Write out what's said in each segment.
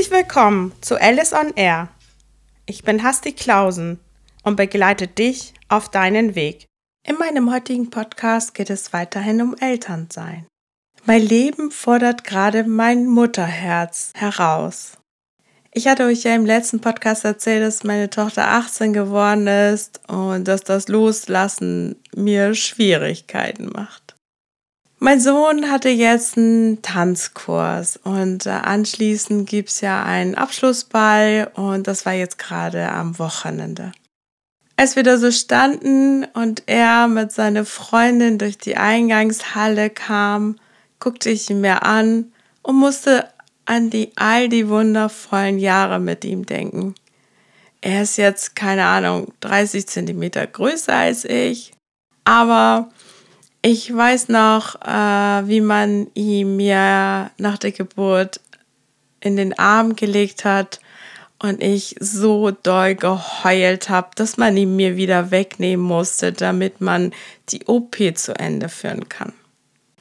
Herzlich willkommen zu Alice on Air. Ich bin Hasti Klausen und begleite dich auf deinen Weg. In meinem heutigen Podcast geht es weiterhin um Elternsein. Mein Leben fordert gerade mein Mutterherz heraus. Ich hatte euch ja im letzten Podcast erzählt, dass meine Tochter 18 geworden ist und dass das Loslassen mir Schwierigkeiten macht. Mein Sohn hatte jetzt einen Tanzkurs und äh, anschließend gibt's ja einen Abschlussball und das war jetzt gerade am Wochenende. Als wir da so standen und er mit seiner Freundin durch die Eingangshalle kam, guckte ich ihn mir an und musste an die all die wundervollen Jahre mit ihm denken. Er ist jetzt, keine Ahnung, 30 Zentimeter größer als ich, aber ich weiß noch, äh, wie man ihn mir nach der Geburt in den Arm gelegt hat und ich so doll geheult habe, dass man ihn mir wieder wegnehmen musste, damit man die OP zu Ende führen kann.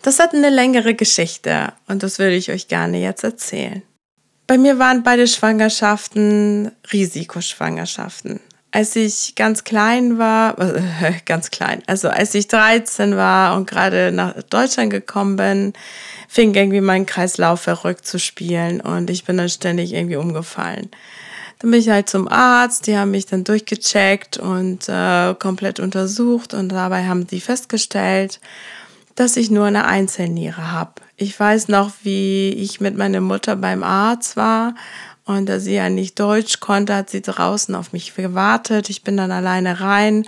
Das hat eine längere Geschichte und das würde ich euch gerne jetzt erzählen. Bei mir waren beide Schwangerschaften Risikoschwangerschaften. Als ich ganz klein war, äh, ganz klein, also als ich 13 war und gerade nach Deutschland gekommen bin, fing irgendwie mein Kreislauf verrückt zu spielen und ich bin dann ständig irgendwie umgefallen. Dann bin ich halt zum Arzt, die haben mich dann durchgecheckt und äh, komplett untersucht und dabei haben die festgestellt, dass ich nur eine Einzelniere habe. Ich weiß noch, wie ich mit meiner Mutter beim Arzt war und da sie ja nicht Deutsch konnte, hat sie draußen auf mich gewartet. Ich bin dann alleine rein.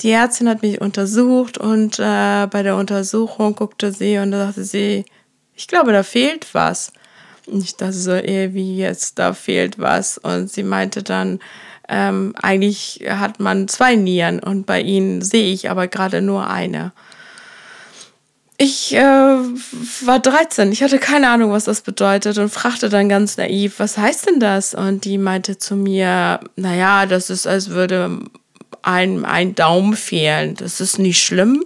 Die Ärztin hat mich untersucht und äh, bei der Untersuchung guckte sie und sagte sie, ich glaube, da fehlt was. Und ich dachte so, eh, wie jetzt, da fehlt was. Und sie meinte dann, ähm, eigentlich hat man zwei Nieren und bei ihnen sehe ich aber gerade nur eine. Ich äh, war 13, ich hatte keine Ahnung, was das bedeutet und fragte dann ganz naiv, was heißt denn das? Und die meinte zu mir, naja, das ist, als würde ein, ein Daumen fehlen. Das ist nicht schlimm.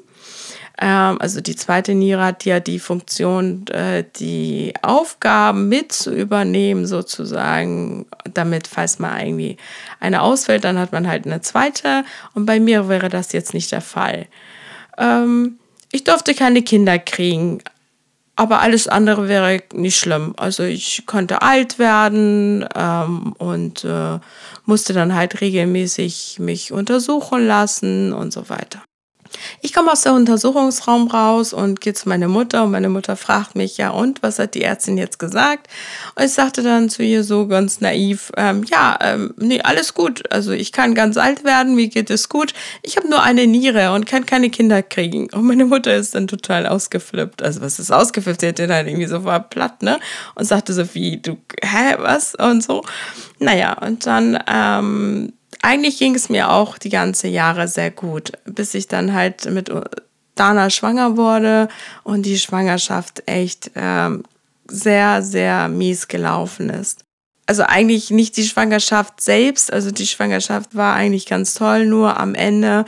Ähm, also die zweite Niere hat ja die Funktion, äh, die Aufgaben mit zu übernehmen, sozusagen, damit, falls mal irgendwie eine ausfällt, dann hat man halt eine zweite. Und bei mir wäre das jetzt nicht der Fall. Ähm, ich durfte keine Kinder kriegen, aber alles andere wäre nicht schlimm. Also ich konnte alt werden ähm, und äh, musste dann halt regelmäßig mich untersuchen lassen und so weiter. Ich komme aus der Untersuchungsraum raus und gehe zu meiner Mutter und meine Mutter fragt mich, ja und, was hat die Ärztin jetzt gesagt? Und ich sagte dann zu ihr so ganz naiv, ähm, ja, ähm, nee, alles gut. Also ich kann ganz alt werden, mir geht es gut. Ich habe nur eine Niere und kann keine Kinder kriegen. Und meine Mutter ist dann total ausgeflippt. Also was ist ausgeflippt? Sie hat den halt irgendwie so war platt, ne? Und sagte so wie, du, hä, was? Und so. Naja, und dann, ähm, eigentlich ging es mir auch die ganze Jahre sehr gut, bis ich dann halt mit Dana schwanger wurde und die Schwangerschaft echt ähm, sehr, sehr mies gelaufen ist also eigentlich nicht die Schwangerschaft selbst, also die Schwangerschaft war eigentlich ganz toll, nur am Ende,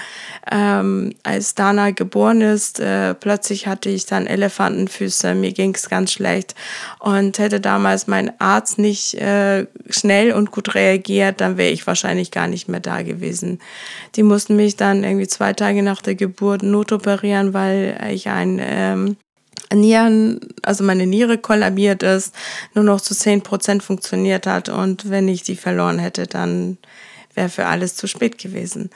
ähm, als Dana geboren ist, äh, plötzlich hatte ich dann Elefantenfüße, mir ging es ganz schlecht. Und hätte damals mein Arzt nicht äh, schnell und gut reagiert, dann wäre ich wahrscheinlich gar nicht mehr da gewesen. Die mussten mich dann irgendwie zwei Tage nach der Geburt notoperieren, weil ich ein ähm, Nieren, also meine Niere kollabiert ist, nur noch zu 10 Prozent funktioniert hat und wenn ich die verloren hätte, dann wäre für alles zu spät gewesen.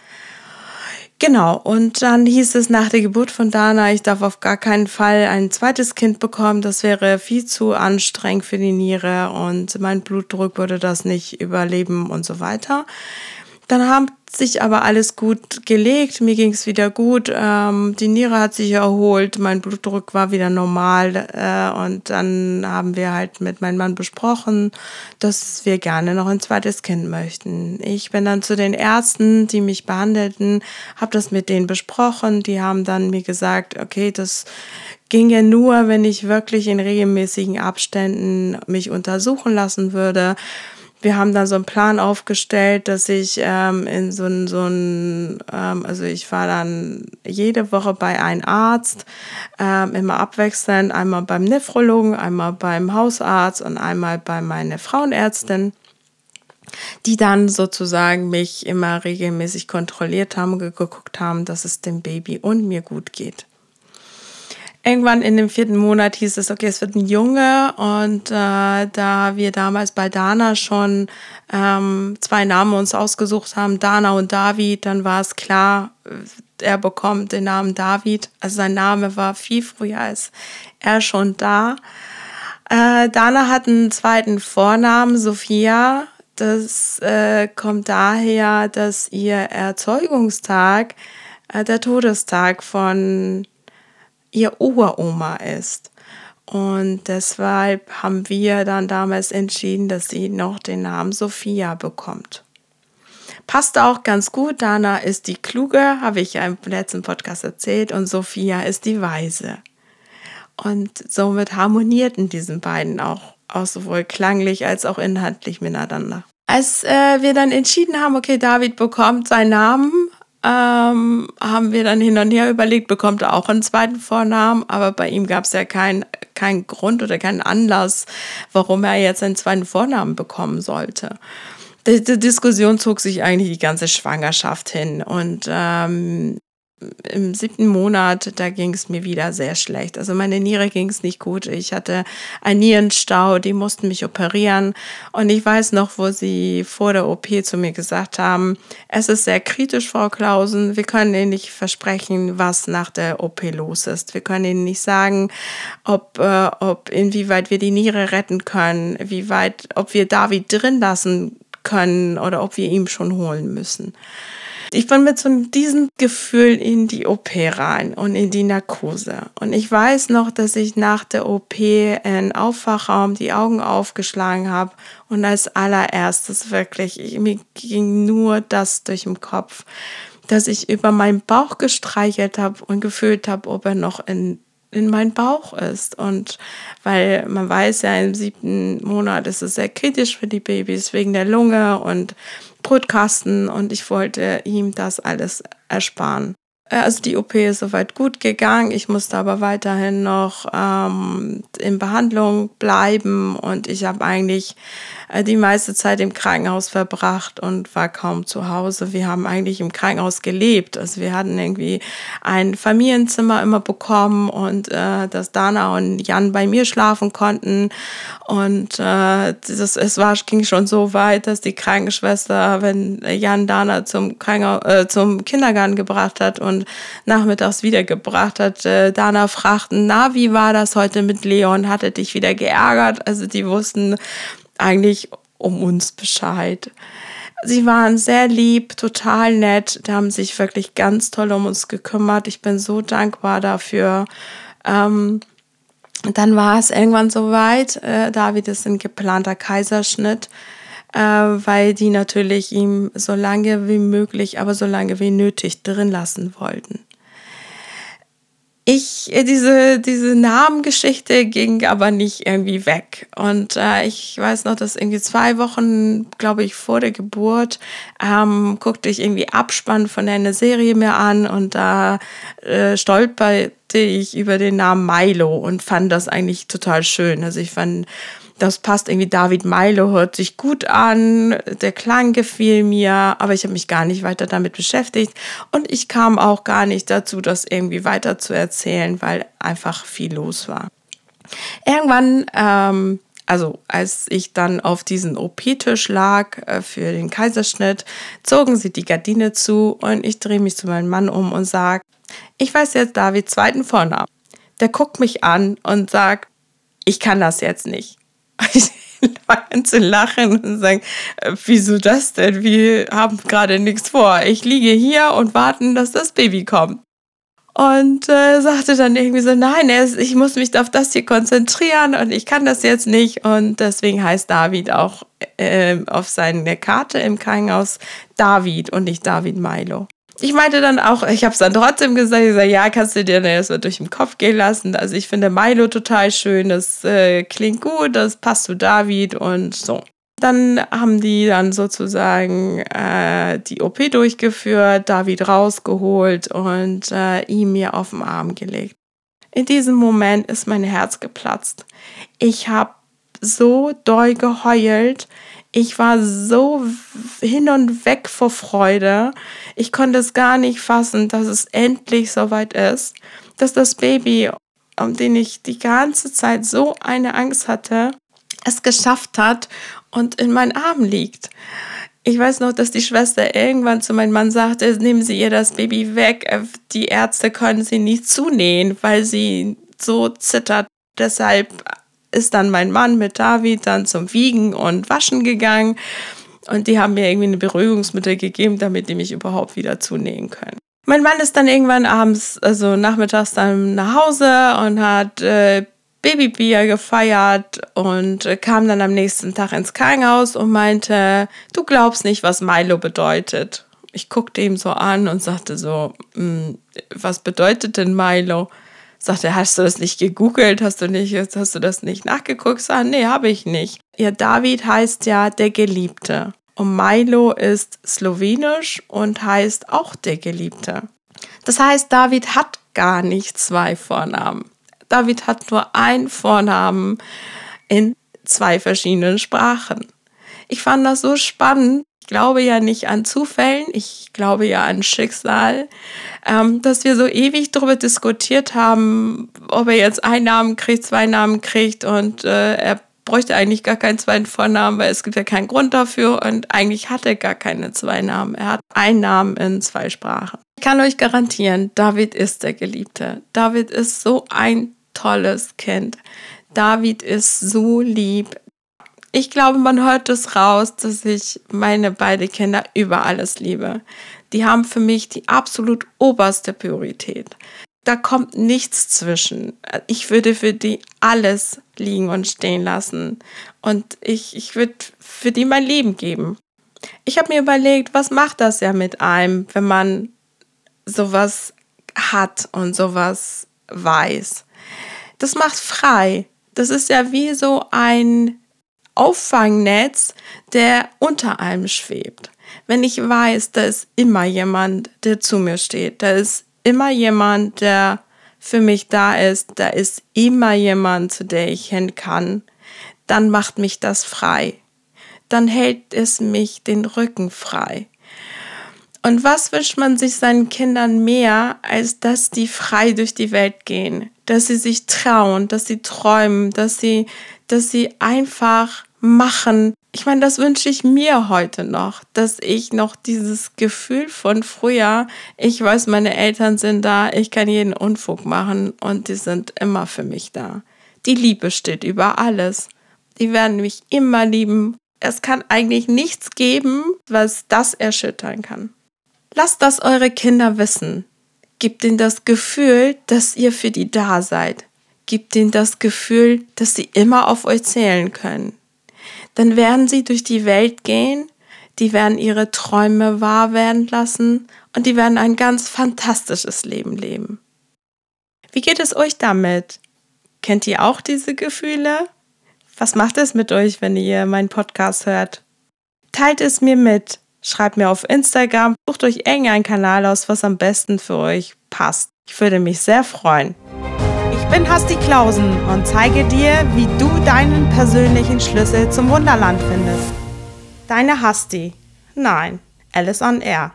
Genau, und dann hieß es nach der Geburt von Dana, ich darf auf gar keinen Fall ein zweites Kind bekommen, das wäre viel zu anstrengend für die Niere und mein Blutdruck würde das nicht überleben und so weiter. Dann haben sich aber alles gut gelegt, mir ging es wieder gut, ähm, die Niere hat sich erholt, mein Blutdruck war wieder normal äh, und dann haben wir halt mit meinem Mann besprochen, dass wir gerne noch ein zweites Kind möchten. Ich bin dann zu den Ärzten, die mich behandelten, habe das mit denen besprochen, die haben dann mir gesagt, okay, das ginge nur, wenn ich wirklich in regelmäßigen Abständen mich untersuchen lassen würde wir haben dann so einen Plan aufgestellt, dass ich ähm, in so ein, so ein ähm, also ich war dann jede Woche bei einem Arzt, ähm, immer abwechselnd, einmal beim Nephrologen, einmal beim Hausarzt und einmal bei meiner Frauenärztin die dann sozusagen mich immer regelmäßig kontrolliert haben geguckt haben, dass es dem Baby und mir gut geht irgendwann in dem vierten Monat hieß es, okay, es wird ein Junge. Und äh, da wir damals bei Dana schon ähm, zwei Namen uns ausgesucht haben, Dana und David, dann war es klar, er bekommt den Namen David. Also sein Name war viel früher als er schon da. Äh, Dana hat einen zweiten Vornamen, Sophia. Das äh, kommt daher, dass ihr Erzeugungstag äh, der Todestag von ihr Uroma ist. Und deshalb haben wir dann damals entschieden, dass sie noch den Namen Sophia bekommt. Passt auch ganz gut. Dana ist die Kluge, habe ich ja im letzten Podcast erzählt, und Sophia ist die Weise. Und somit harmonierten diesen beiden auch, auch sowohl klanglich als auch inhaltlich miteinander. Als äh, wir dann entschieden haben, okay, David bekommt seinen Namen, ähm, haben wir dann hin und her überlegt, bekommt er auch einen zweiten Vornamen, aber bei ihm gab es ja keinen kein Grund oder keinen Anlass, warum er jetzt einen zweiten Vornamen bekommen sollte. Die, die Diskussion zog sich eigentlich die ganze Schwangerschaft hin und ähm, im siebten Monat, da ging es mir wieder sehr schlecht. Also meine Niere ging es nicht gut. Ich hatte einen Nierenstau, die mussten mich operieren. Und ich weiß noch, wo sie vor der OP zu mir gesagt haben, es ist sehr kritisch, Frau Klausen. Wir können Ihnen nicht versprechen, was nach der OP los ist. Wir können Ihnen nicht sagen, ob, äh, ob inwieweit wir die Niere retten können, wie weit, ob wir David drin lassen können oder ob wir ihn schon holen müssen. Ich bin mit so diesem Gefühl in die OP rein und in die Narkose. Und ich weiß noch, dass ich nach der OP in Aufwachraum die Augen aufgeschlagen habe und als allererstes wirklich, ich, mir ging nur das durch den Kopf, dass ich über meinen Bauch gestreichelt habe und gefühlt habe, ob er noch in in meinen Bauch ist. Und weil man weiß ja, im siebten Monat ist es sehr kritisch für die Babys wegen der Lunge und Brutkasten und ich wollte ihm das alles ersparen. Äh, also die OP ist soweit gut gegangen. Ich musste aber weiterhin noch ähm, in Behandlung bleiben und ich habe eigentlich äh, die meiste Zeit im Krankenhaus verbracht und war kaum zu Hause. Wir haben eigentlich im Krankenhaus gelebt. Also wir hatten irgendwie ein Familienzimmer immer bekommen und äh, dass Dana und Jan bei mir schlafen konnten. Und äh, das, es war, ging schon so weit, dass die Krankenschwester, wenn Jan Dana zum, Krankenhaus, äh, zum Kindergarten gebracht hat und nachmittags wiedergebracht hat, äh, Dana fragten, na, wie war das heute mit Leon? Hatte dich wieder geärgert? Also die wussten, eigentlich um uns Bescheid. Sie waren sehr lieb, total nett, die haben sich wirklich ganz toll um uns gekümmert. Ich bin so dankbar dafür. Ähm, dann war es irgendwann soweit. Äh, David ist ein geplanter Kaiserschnitt, äh, weil die natürlich ihm so lange wie möglich, aber so lange wie nötig drin lassen wollten ich, äh, diese, diese Namengeschichte ging aber nicht irgendwie weg. Und äh, ich weiß noch, dass irgendwie zwei Wochen, glaube ich, vor der Geburt, ähm, guckte ich irgendwie Abspann von einer Serie mir an und da äh, stolperte ich über den Namen Milo und fand das eigentlich total schön. Also ich fand das passt irgendwie, David Milo hört sich gut an, der Klang gefiel mir, aber ich habe mich gar nicht weiter damit beschäftigt und ich kam auch gar nicht dazu, das irgendwie weiter zu erzählen, weil einfach viel los war. Irgendwann, ähm, also als ich dann auf diesen OP-Tisch lag äh, für den Kaiserschnitt, zogen sie die Gardine zu und ich drehe mich zu meinem Mann um und sage, ich weiß jetzt Davids zweiten Vornamen. Der guckt mich an und sagt, ich kann das jetzt nicht. Ich fange zu lachen und sagen, äh, wieso das denn? Wir haben gerade nichts vor. Ich liege hier und warten, dass das Baby kommt. Und äh, sagte dann irgendwie so, nein, ich muss mich auf das hier konzentrieren und ich kann das jetzt nicht. Und deswegen heißt David auch äh, auf seiner Karte im Krankenhaus David und nicht David Milo ich meinte dann auch, ich habe es dann trotzdem gesagt, ich sage, ja, kannst du dir das mal durch den Kopf gehen lassen. Also ich finde Milo total schön, das äh, klingt gut, das passt zu David und so. Dann haben die dann sozusagen äh, die OP durchgeführt, David rausgeholt und äh, ihn mir auf den Arm gelegt. In diesem Moment ist mein Herz geplatzt. Ich habe so doll geheult. Ich war so hin und weg vor Freude. Ich konnte es gar nicht fassen, dass es endlich soweit ist, dass das Baby, um den ich die ganze Zeit so eine Angst hatte, es geschafft hat und in meinen Armen liegt. Ich weiß noch, dass die Schwester irgendwann zu meinem Mann sagte, nehmen Sie ihr das Baby weg. Die Ärzte können sie nicht zunähen, weil sie so zittert. Deshalb ist dann mein Mann mit David dann zum Wiegen und Waschen gegangen. Und die haben mir irgendwie eine Beruhigungsmittel gegeben, damit die mich überhaupt wieder zunähen können. Mein Mann ist dann irgendwann abends, also nachmittags dann nach Hause und hat äh, Babybier gefeiert und kam dann am nächsten Tag ins Krankenhaus und meinte, du glaubst nicht, was Milo bedeutet. Ich guckte ihm so an und sagte so, hm, was bedeutet denn Milo? Sagte, hast du das nicht gegoogelt? Hast du nicht, hast du das nicht nachgeguckt? Sag, nee, habe ich nicht. Ihr David heißt ja der Geliebte. Und Milo ist slowenisch und heißt auch der Geliebte. Das heißt, David hat gar nicht zwei Vornamen. David hat nur einen Vornamen in zwei verschiedenen Sprachen. Ich fand das so spannend. Ich glaube ja nicht an Zufällen, ich glaube ja an Schicksal, ähm, dass wir so ewig darüber diskutiert haben, ob er jetzt einen Namen kriegt, zwei Namen kriegt und äh, er bräuchte eigentlich gar keinen zweiten Vornamen, weil es gibt ja keinen Grund dafür und eigentlich hat er gar keine zwei Namen. Er hat einen Namen in zwei Sprachen. Ich kann euch garantieren, David ist der Geliebte. David ist so ein tolles Kind. David ist so lieb. Ich glaube, man hört es raus, dass ich meine beiden Kinder über alles liebe. Die haben für mich die absolut oberste Priorität. Da kommt nichts zwischen. Ich würde für die alles liegen und stehen lassen. Und ich, ich würde für die mein Leben geben. Ich habe mir überlegt, was macht das ja mit einem, wenn man sowas hat und sowas weiß das macht frei. Das ist ja wie so ein Auffangnetz, der unter allem schwebt. Wenn ich weiß, da ist immer jemand, der zu mir steht, da ist immer jemand, der für mich da ist, da ist immer jemand, zu der ich hin kann, dann macht mich das frei. Dann hält es mich den Rücken frei. Und was wünscht man sich seinen Kindern mehr, als dass die frei durch die Welt gehen, dass sie sich trauen, dass sie träumen, dass sie, dass sie einfach machen. Ich meine, das wünsche ich mir heute noch, dass ich noch dieses Gefühl von früher, ich weiß, meine Eltern sind da, ich kann jeden Unfug machen und die sind immer für mich da. Die Liebe steht über alles. Die werden mich immer lieben. Es kann eigentlich nichts geben, was das erschüttern kann. Lasst das eure Kinder wissen. Gebt ihnen das Gefühl, dass ihr für die da seid. Gebt ihnen das Gefühl, dass sie immer auf euch zählen können. Dann werden sie durch die Welt gehen, die werden ihre Träume wahr werden lassen und die werden ein ganz fantastisches Leben leben. Wie geht es euch damit? Kennt ihr auch diese Gefühle? Was macht es mit euch, wenn ihr meinen Podcast hört? Teilt es mir mit. Schreibt mir auf Instagram, sucht euch irgendeinen Kanal aus, was am besten für euch passt. Ich würde mich sehr freuen. Bin Hasti Klausen und zeige dir, wie du deinen persönlichen Schlüssel zum Wunderland findest. Deine Hasti. Nein, Alice on Air.